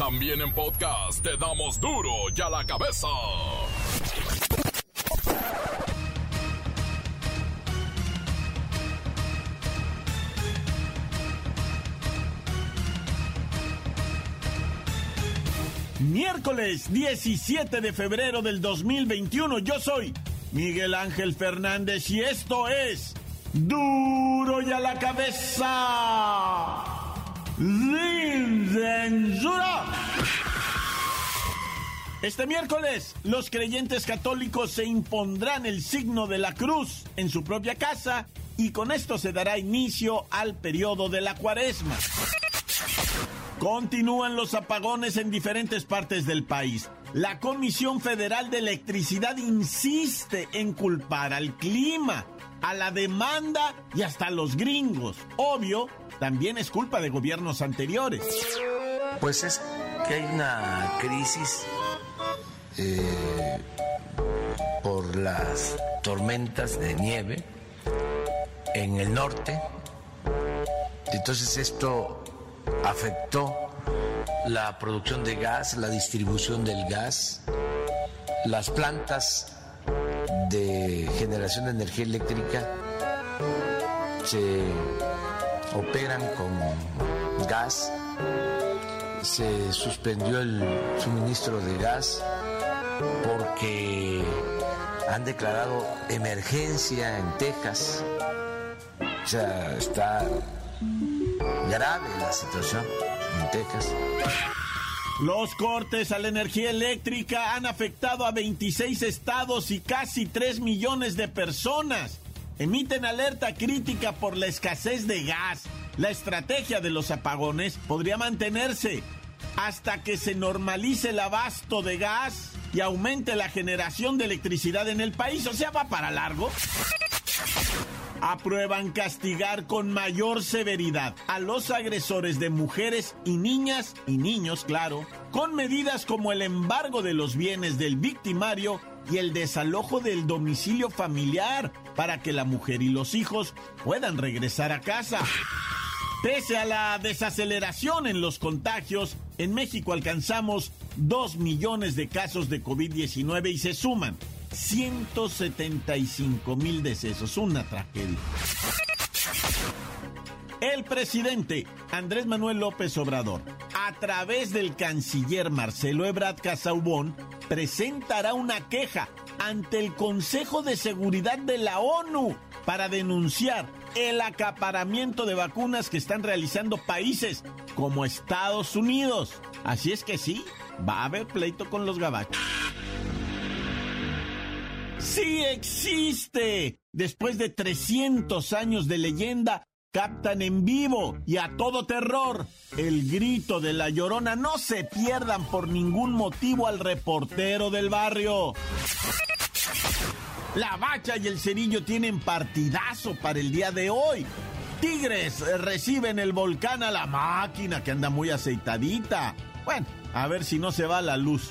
También en podcast te damos duro y a la cabeza. Miércoles 17 de febrero del 2021. Yo soy Miguel Ángel Fernández y esto es Duro y a la cabeza. Sin. Este miércoles, los creyentes católicos se impondrán el signo de la cruz en su propia casa y con esto se dará inicio al periodo de la cuaresma. Continúan los apagones en diferentes partes del país. La Comisión Federal de Electricidad insiste en culpar al clima, a la demanda y hasta a los gringos. Obvio, también es culpa de gobiernos anteriores. Pues es que hay una crisis eh, por las tormentas de nieve en el norte. Entonces esto afectó la producción de gas, la distribución del gas, las plantas de generación de energía eléctrica se operan con gas, se suspendió el suministro de gas porque han declarado emergencia en Texas. O sea, está grave la situación en Texas. Los cortes a la energía eléctrica han afectado a 26 estados y casi 3 millones de personas. Emiten alerta crítica por la escasez de gas. La estrategia de los apagones podría mantenerse hasta que se normalice el abasto de gas y aumente la generación de electricidad en el país. O sea, va para largo aprueban castigar con mayor severidad a los agresores de mujeres y niñas y niños, claro, con medidas como el embargo de los bienes del victimario y el desalojo del domicilio familiar para que la mujer y los hijos puedan regresar a casa. Pese a la desaceleración en los contagios, en México alcanzamos 2 millones de casos de COVID-19 y se suman 175 mil decesos, una tragedia. El presidente Andrés Manuel López Obrador, a través del canciller Marcelo Ebrard Casaubón, presentará una queja ante el Consejo de Seguridad de la ONU para denunciar el acaparamiento de vacunas que están realizando países como Estados Unidos. Así es que sí, va a haber pleito con los gabachos. ¡Sí existe! Después de 300 años de leyenda, captan en vivo y a todo terror el grito de la llorona. No se pierdan por ningún motivo al reportero del barrio. La bacha y el cerillo tienen partidazo para el día de hoy. Tigres reciben el volcán a la máquina que anda muy aceitadita. Bueno, a ver si no se va la luz.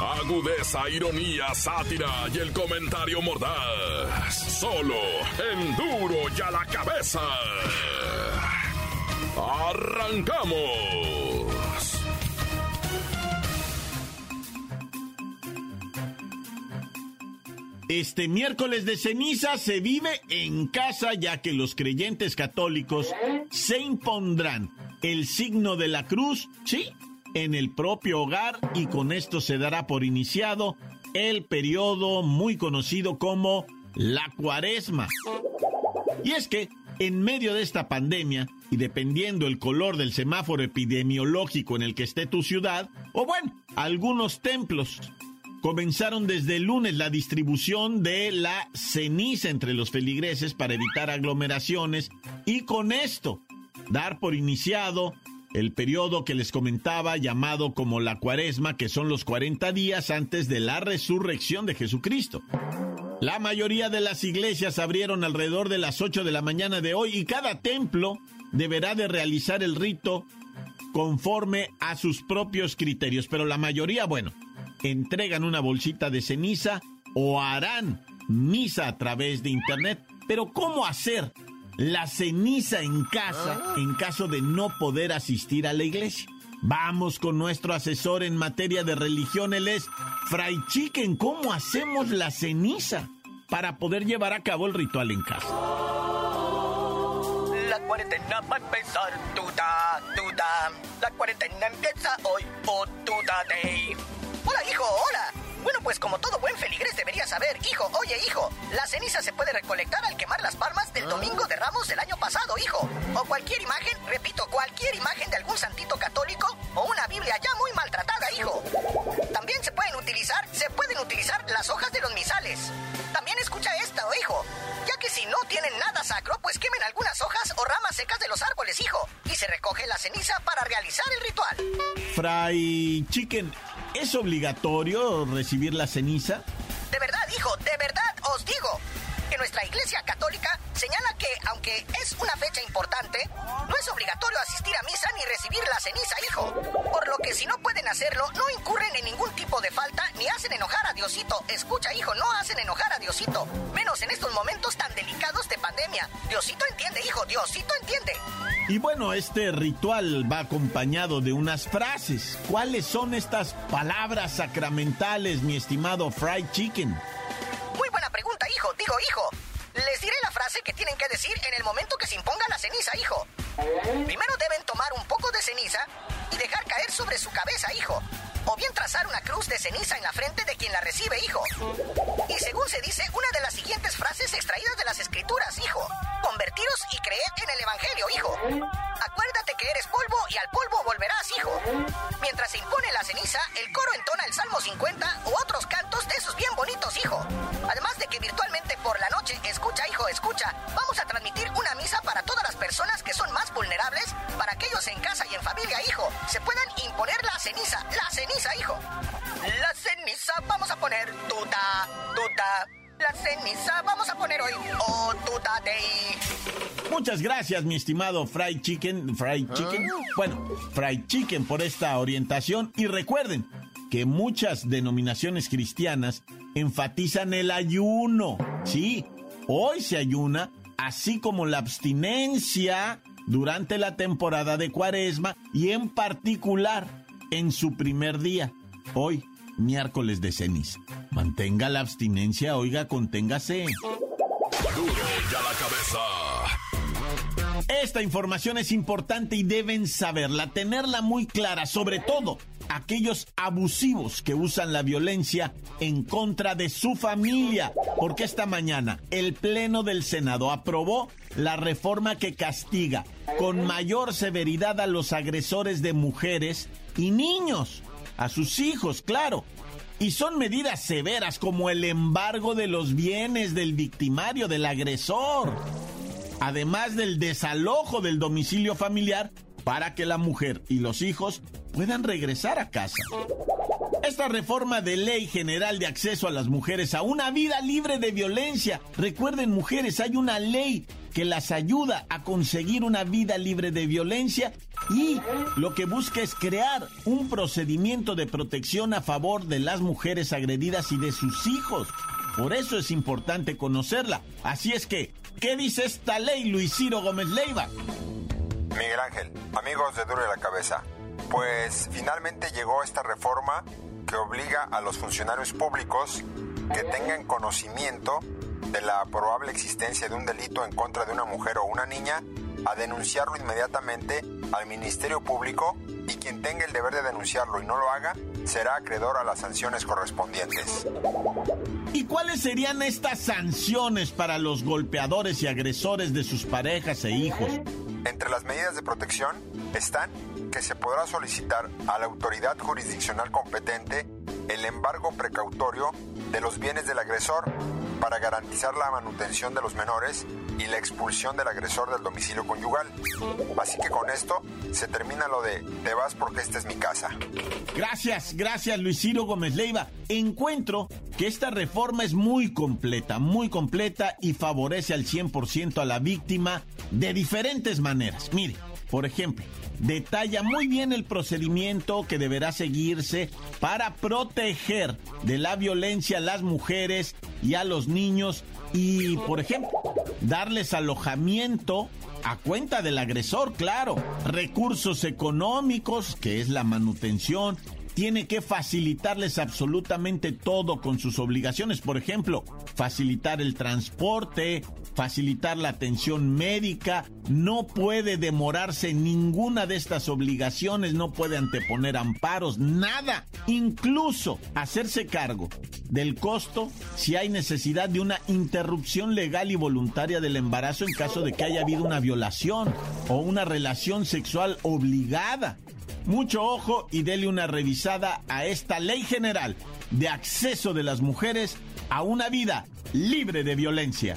Agudeza, ironía, sátira y el comentario mordaz. Solo en duro y a la cabeza. ¡Arrancamos! Este miércoles de ceniza se vive en casa ya que los creyentes católicos se impondrán el signo de la cruz, sí, en el propio hogar y con esto se dará por iniciado el periodo muy conocido como la cuaresma. Y es que en medio de esta pandemia, y dependiendo el color del semáforo epidemiológico en el que esté tu ciudad, o bueno, algunos templos, comenzaron desde el lunes la distribución de la ceniza entre los feligreses para evitar aglomeraciones y con esto dar por iniciado el periodo que les comentaba llamado como la cuaresma, que son los 40 días antes de la resurrección de Jesucristo. La mayoría de las iglesias abrieron alrededor de las 8 de la mañana de hoy y cada templo deberá de realizar el rito conforme a sus propios criterios, pero la mayoría, bueno, entregan una bolsita de ceniza o harán misa a través de internet. Pero ¿cómo hacer la ceniza en casa en caso de no poder asistir a la iglesia? Vamos con nuestro asesor en materia de religión, él es Fray Chicken. ¿Cómo hacemos la ceniza para poder llevar a cabo el ritual en casa? La cuarentena va a empezar, tuta, tuta. La cuarentena empieza hoy, oh, tuta day. Hola, hijo, hola. Bueno, pues como todo buen feligres debería saber, hijo, oye, hijo, la ceniza se puede recolectar al quemar las palmas del domingo de Ramos del año pasado, hijo. O cualquier imagen, repito, cualquier imagen de algún santito católico o una Biblia ya muy maltratada, hijo. También se pueden utilizar, se pueden utilizar las hojas de los misales. También escucha esto, hijo. Ya que si no tienen nada sacro, pues quemen algunas hojas o ramas secas de los árboles, hijo. Y se recoge la ceniza para realizar el ritual. Fray Chicken, ¿Es obligatorio recibir la ceniza? Es obligatorio asistir a misa ni recibir la ceniza, hijo. Por lo que si no pueden hacerlo, no incurren en ningún tipo de falta ni hacen enojar a Diosito. Escucha, hijo, no hacen enojar a Diosito. Menos en estos momentos tan delicados de pandemia. Diosito entiende, hijo, Diosito entiende. Y bueno, este ritual va acompañado de unas frases. ¿Cuáles son estas palabras sacramentales, mi estimado Fried Chicken? Muy buena pregunta, hijo. Digo, hijo. Les diré la frase que tienen que decir en el momento que se imponga la ceniza, hijo. Primero deben tomar un poco de ceniza y dejar caer sobre su cabeza, hijo. O bien trazar una cruz de ceniza en la frente de quien la recibe, hijo. Y según se dice, una de las siguientes frases extraídas de las escrituras, hijo. Convertiros y creed en el Evangelio, hijo. Acuérdate que eres polvo y al polvo volverás, hijo. Mientras se impone la ceniza, el coro entona el Salmo 50 u otros cantos de esos bien bonitos, hijo. Muchas gracias, mi estimado Fried Chicken. Fried Chicken. Bueno, Fried Chicken por esta orientación. Y recuerden que muchas denominaciones cristianas enfatizan el ayuno. Sí, hoy se ayuna, así como la abstinencia durante la temporada de Cuaresma y en particular en su primer día, hoy, miércoles de ceniza. Mantenga la abstinencia, oiga, conténgase. Duro ya la cabeza. Esta información es importante y deben saberla, tenerla muy clara, sobre todo aquellos abusivos que usan la violencia en contra de su familia. Porque esta mañana el Pleno del Senado aprobó la reforma que castiga con mayor severidad a los agresores de mujeres y niños, a sus hijos, claro. Y son medidas severas como el embargo de los bienes del victimario, del agresor, además del desalojo del domicilio familiar para que la mujer y los hijos puedan regresar a casa. Esta reforma de ley general de acceso a las mujeres a una vida libre de violencia. Recuerden, mujeres, hay una ley que las ayuda a conseguir una vida libre de violencia y lo que busca es crear un procedimiento de protección a favor de las mujeres agredidas y de sus hijos. Por eso es importante conocerla. Así es que, ¿qué dice esta ley, Luis Ciro Gómez Leiva? Miguel Ángel, amigos de Duro de la Cabeza, pues finalmente llegó esta reforma que obliga a los funcionarios públicos que tengan conocimiento de la probable existencia de un delito en contra de una mujer o una niña a denunciarlo inmediatamente al Ministerio Público y quien tenga el deber de denunciarlo y no lo haga será acreedor a las sanciones correspondientes. ¿Y cuáles serían estas sanciones para los golpeadores y agresores de sus parejas e hijos? Entre las medidas de protección están que se podrá solicitar a la autoridad jurisdiccional competente el embargo precautorio de los bienes del agresor para garantizar la manutención de los menores y la expulsión del agresor del domicilio conyugal. Así que con esto se termina lo de te vas porque esta es mi casa. Gracias, gracias Luis Gómez Leiva. Encuentro que esta reforma es muy completa, muy completa y favorece al 100% a la víctima de diferentes maneras. Mire, por ejemplo, detalla muy bien el procedimiento que deberá seguirse para proteger de la violencia a las mujeres y a los niños y, por ejemplo, darles alojamiento a cuenta del agresor, claro, recursos económicos, que es la manutención, tiene que facilitarles absolutamente todo con sus obligaciones, por ejemplo, facilitar el transporte, facilitar la atención médica, no puede demorarse ninguna de estas obligaciones, no puede anteponer amparos, nada, incluso hacerse cargo del costo si hay necesidad de una interrupción legal y voluntaria del embarazo en caso de que haya habido una violación o una relación sexual obligada. Mucho ojo y dele una revisada a esta ley general de acceso de las mujeres a una vida libre de violencia.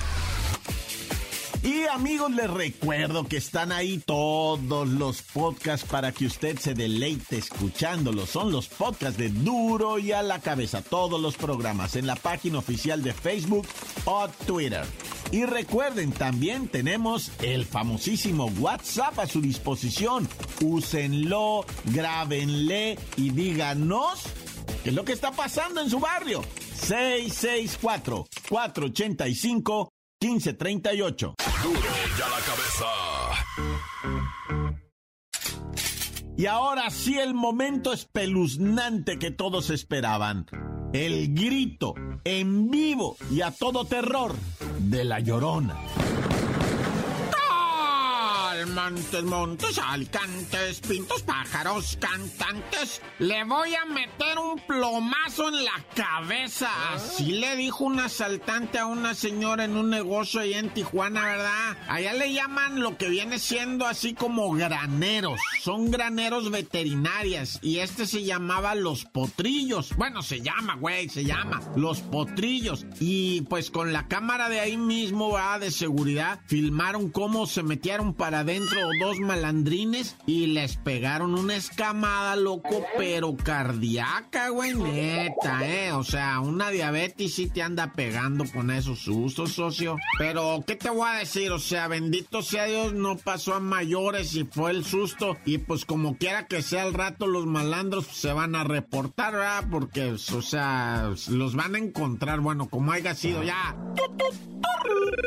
Y amigos, les recuerdo que están ahí todos los podcasts para que usted se deleite escuchándolos. Son los podcasts de Duro y a la cabeza, todos los programas en la página oficial de Facebook o Twitter. Y recuerden, también tenemos el famosísimo WhatsApp a su disposición. Úsenlo, grábenle y díganos qué es lo que está pasando en su barrio. 664 485 1538. La cabeza. Y ahora sí el momento espeluznante que todos esperaban. El grito en vivo y a todo terror de la llorona. Montes, montes, alcantes, pintos, pájaros, cantantes. Le voy a meter un plomazo en la cabeza. Así le dijo un asaltante a una señora en un negocio ahí en Tijuana, ¿verdad? Allá le llaman lo que viene siendo así como graneros. Son graneros veterinarias. Y este se llamaba Los Potrillos. Bueno, se llama, güey, se llama Los Potrillos. Y pues con la cámara de ahí mismo, va De seguridad, filmaron cómo se metieron para adentro dos malandrines y les pegaron una escamada, loco, pero cardíaca, güey, neta, ¿eh? O sea, una diabetes sí te anda pegando con esos sustos, socio. Pero, ¿qué te voy a decir? O sea, bendito sea Dios, no pasó a mayores y fue el susto. Y pues como quiera que sea el rato, los malandros se van a reportar, ¿verdad? Porque, o sea, los van a encontrar, bueno, como haya sido ya.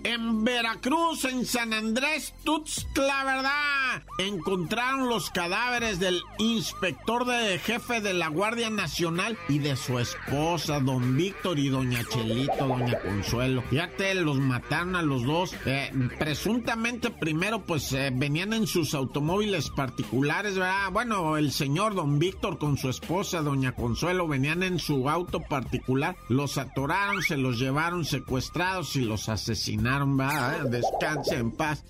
En Veracruz, en San Andrés, Tuxtla, ¿verdad? Encontraron los cadáveres del inspector de jefe de la Guardia Nacional y de su esposa, don Víctor y doña Chelito, doña Consuelo. Fíjate, los mataron a los dos. Eh, presuntamente, primero, pues eh, venían en sus automóviles particulares, ¿verdad? Bueno, el señor don Víctor con su esposa, doña Consuelo, venían en su auto particular. Los atoraron, se los llevaron secuestrados y los asesinaron, va, descanse en paz.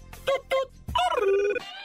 Brrr.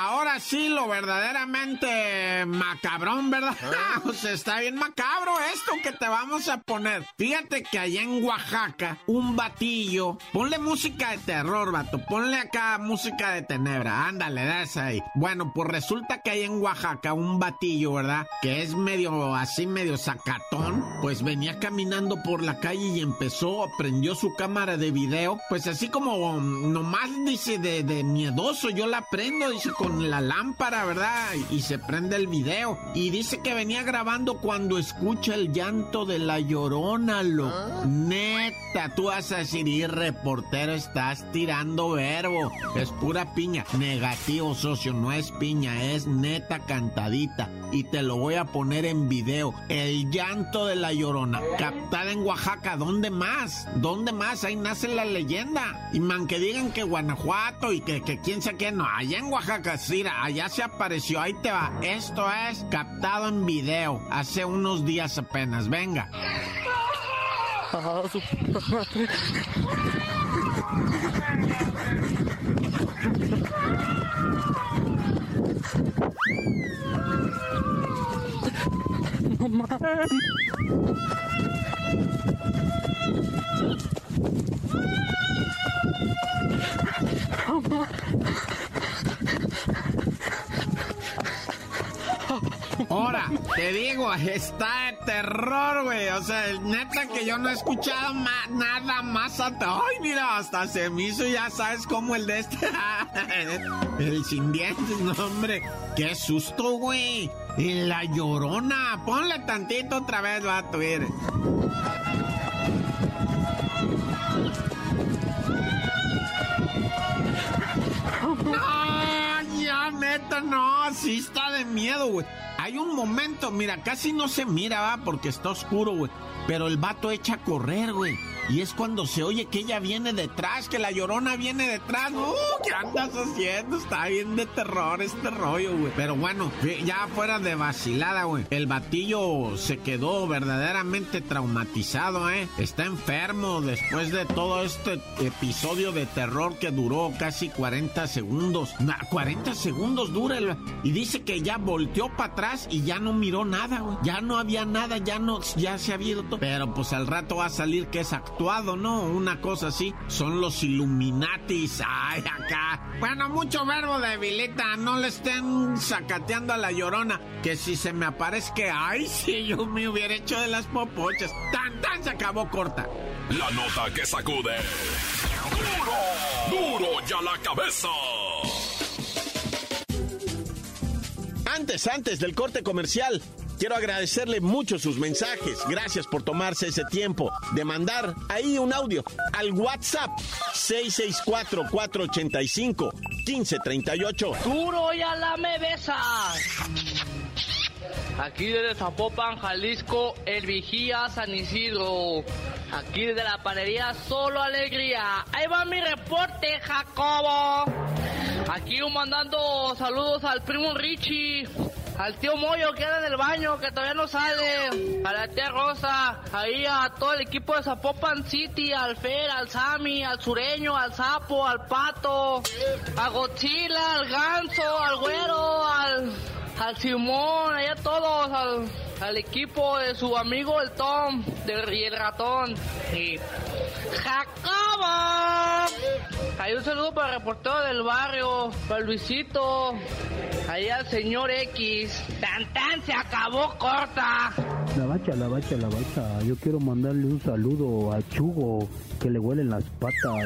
Ahora sí, lo verdaderamente macabrón, ¿verdad? o sea, está bien macabro esto que te vamos a poner. Fíjate que allá en Oaxaca, un batillo, ponle música de terror, vato, ponle acá música de tenebra, ándale, das ahí. Bueno, pues resulta que hay en Oaxaca un batillo, ¿verdad? Que es medio así, medio sacatón, pues venía caminando por la calle y empezó, prendió su cámara de video, pues así como nomás dice de, de miedoso, yo la prendo, dice con la lámpara, ¿verdad? Y se prende el video. Y dice que venía grabando cuando escucha el llanto de la llorona, lo. Neta, tú vas a decir, y reportero, estás tirando verbo. Es pura piña. Negativo, socio, no es piña, es neta cantadita. Y te lo voy a poner en video. El llanto de la llorona. Captada en Oaxaca. ¿Dónde más? ¿Dónde más? Ahí nace la leyenda. Y man, que digan que Guanajuato y que, quién sabe qué. No, allá en Oaxaca, sí, mira, allá se apareció, ahí te va. Esto es captado en video, hace unos días apenas, venga. Ahora, te digo, está de terror, güey. O sea, neta que yo no he escuchado nada más hasta. Ay, mira, hasta se me hizo, ya sabes, como el de este. el sin dientes, no, hombre. Qué susto, güey. Y la llorona. Ponle tantito otra vez, vato, mire. No, no. Sí está de miedo, güey. Hay un momento, mira, casi no se mira, va, porque está oscuro, güey. Pero el vato echa a correr, güey. Y es cuando se oye que ella viene detrás, que la llorona viene detrás. ¡Uh! ¿Qué andas haciendo? Está bien de terror este rollo, güey. Pero bueno, ya fuera de vacilada, güey. El batillo se quedó verdaderamente traumatizado, ¿eh? Está enfermo después de todo este episodio de terror que duró casi 40 segundos. 40 segundos dura el... Y dice que ya volteó para atrás y ya no miró nada, güey. Ya no había nada, ya no, ya se había ido todo. Pero pues al rato va a salir que es ¿no? Una cosa así. Son los Illuminatis. Ay, acá. Bueno, mucho verbo debilita. No le estén sacateando a la llorona. Que si se me aparece que, ay, si yo me hubiera hecho de las popochas. Tan, tan se acabó corta. La nota que sacude. ¡Duro! ¡Duro ya la cabeza! Antes, antes del corte comercial. Quiero agradecerle mucho sus mensajes. Gracias por tomarse ese tiempo de mandar ahí un audio al WhatsApp 664-485-1538. Duro ya la me. Aquí desde Zapopan, Jalisco, el vigía San Isidro. Aquí desde la panadería Solo Alegría. Ahí va mi reporte, Jacobo. Aquí mandando saludos al primo Richie al tío Moyo que anda en el baño, que todavía no sale, a la tía Rosa, ahí a todo el equipo de Zapopan City, al Fer, al Sami, al Sureño, al Sapo, al Pato, a Godzilla, al Ganso, al Güero, al, al Simón, allá todos, al, al equipo de su amigo el Tom del, y el ratón. Y. Hay un saludo para el reportero del barrio, para Luisito, ahí al señor X. Tan tan se acabó corta. La bacha, la bacha, la bacha. Yo quiero mandarle un saludo a Chugo, que le huelen las patas.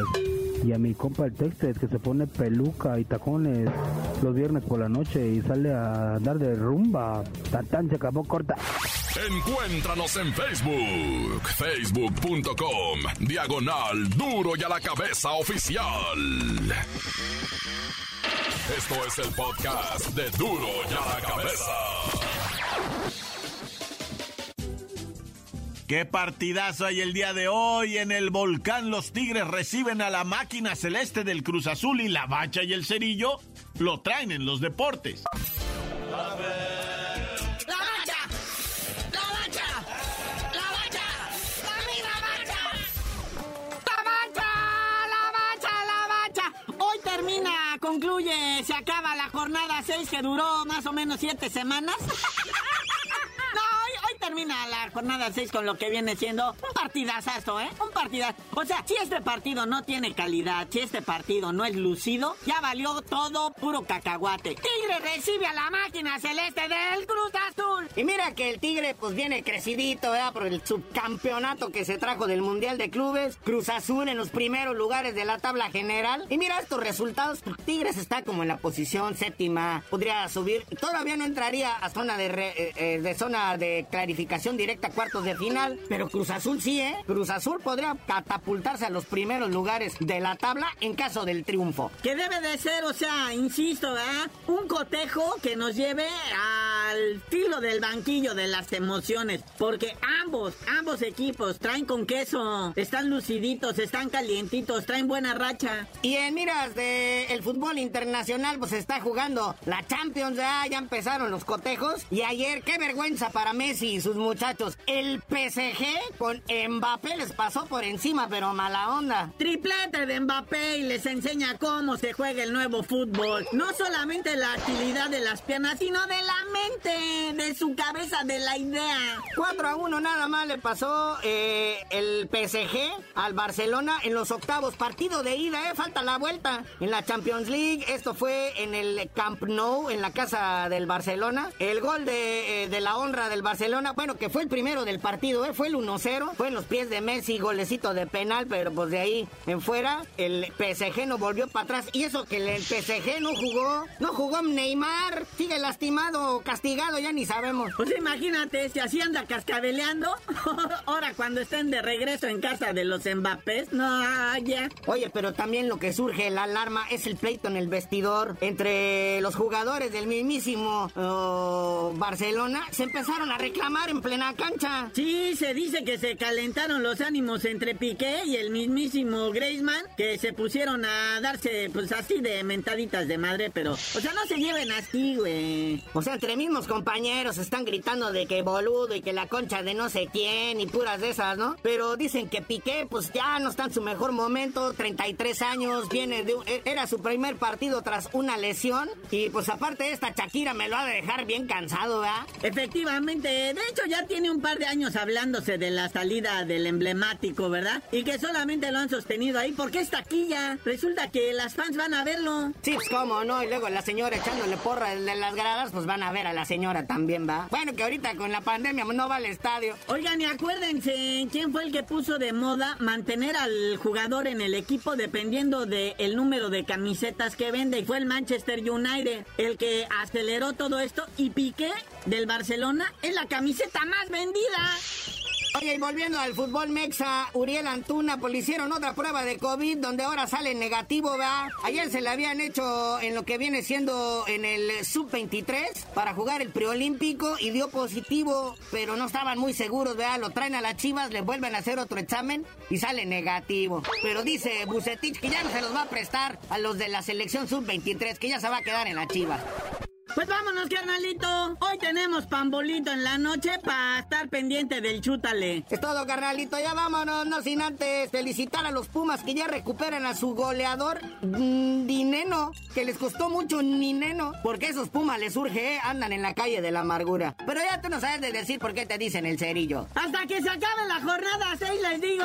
Y a mi compa el Textes, que se pone peluca y tacones los viernes por la noche y sale a dar de rumba. Tan tan se acabó corta. Encuéntranos en Facebook, facebook.com, diagonal duro y a la cabeza oficial. Esto es el podcast de duro y a la cabeza. Qué partidazo hay el día de hoy en el volcán. Los Tigres reciben a la máquina celeste del Cruz Azul y la bacha y el cerillo lo traen en los deportes. Concluye, se acaba la jornada 6 que duró más o menos 7 semanas. termina la jornada 6 con lo que viene siendo un partidazo, ¿eh? Un partidazo. O sea, si este partido no tiene calidad, si este partido no es lucido, ya valió todo puro cacahuate. Tigre recibe a la máquina celeste del Cruz Azul. Y mira que el Tigre pues viene crecidito, ¿verdad? Por el subcampeonato que se trajo del Mundial de Clubes. Cruz Azul en los primeros lugares de la tabla general. Y mira estos resultados. Tigres está como en la posición séptima. Podría subir. Todavía no entraría a zona de, eh, eh, de zona de clarificación directa a cuartos de final, pero Cruz Azul sí, ¿eh? Cruz Azul podría catapultarse a los primeros lugares de la tabla en caso del triunfo. Que debe de ser, o sea, insisto, ¿verdad? Un cotejo que nos lleve al filo del banquillo de las emociones, porque ambos, ambos equipos traen con queso, están luciditos, están calientitos, traen buena racha. Y en miras del el fútbol internacional, pues está jugando la Champions, ya, ya empezaron los cotejos. Y ayer, qué vergüenza para Messi y sus muchachos. El PSG con Mbappé les pasó por encima, pero mala onda. Triplete de Mbappé y les enseña cómo se juega el nuevo fútbol. No solamente la agilidad de las piernas, sino de la mente, de su cabeza, de la idea. 4 a 1 nada más le pasó eh, el PSG al Barcelona en los octavos. Partido de ida, ¿eh? Falta la vuelta. En la Champions League, esto fue en el Camp Nou, en la casa del Barcelona. El gol de, eh, de la honra del Barcelona, bueno, que fue el primero del partido, ¿eh? Fue el 1-0. Fue en los pies de Messi, golecito de penal, pero pues de ahí en fuera, el PSG no volvió para atrás. Y eso que el PSG no jugó, no jugó Neymar, sigue lastimado, castigado, ya ni sabemos. Pues imagínate, si así anda cascabeleando, ahora cuando estén de regreso en casa de los Mbappés, no, ya. Oye, pero también lo que surge la alarma es el pleito en el vestidor entre los jugadores del mismísimo oh, Barcelona. Se empezaron a reclamar en plena cancha. Sí, se dice que se calentaron los ánimos entre Piqué y el mismísimo Griezmann, que se pusieron a darse, pues así de mentaditas de madre, pero, o sea, no se lleven así, güey. O sea, entre mismos compañeros están gritando de que boludo y que la concha de no sé quién y puras de esas, ¿no? Pero dicen que Piqué, pues ya no está en su mejor momento, 33 años, viene de, e, era su primer partido tras una lesión y pues aparte esta Shakira me lo ha de dejar bien cansado, ¿verdad? Efectivamente, de hecho ya tiene un par de años hablándose de la salida del emblemático, ¿verdad? Y que solamente lo han sostenido ahí porque es taquilla. Resulta que las fans van a verlo. Sí, pues cómo, ¿no? Y luego la señora echándole porra de las gradas, pues van a ver a la señora también, ¿va? Bueno, que ahorita con la pandemia no va al estadio. Oigan, y acuérdense, ¿quién fue el que puso de moda mantener al jugador en el equipo dependiendo del número de camisetas que vende? Y fue el Manchester United el que aceleró todo esto y Piqué del Barcelona es la camiseta más vendida. Oye, y volviendo al fútbol mexa, Uriel Antuna, pues le hicieron otra prueba de COVID donde ahora sale negativo, ¿verdad? Ayer se le habían hecho en lo que viene siendo en el sub-23 para jugar el preolímpico y dio positivo, pero no estaban muy seguros, ¿verdad? Lo traen a las chivas, le vuelven a hacer otro examen y sale negativo. Pero dice Bucetich que ya no se los va a prestar a los de la selección sub-23, que ya se va a quedar en la chivas. Pues vámonos, carnalito. Hoy tenemos pambolito en la noche para estar pendiente del chútale. Es todo, carnalito. Ya vámonos, no sin antes felicitar a los Pumas que ya recuperan a su goleador, mm, Dineno, que les costó mucho Nineno, porque esos Pumas les surge, ¿eh? andan en la calle de la amargura. Pero ya tú no sabes de decir por qué te dicen el cerillo. Hasta que se acabe la jornada, seis les digo.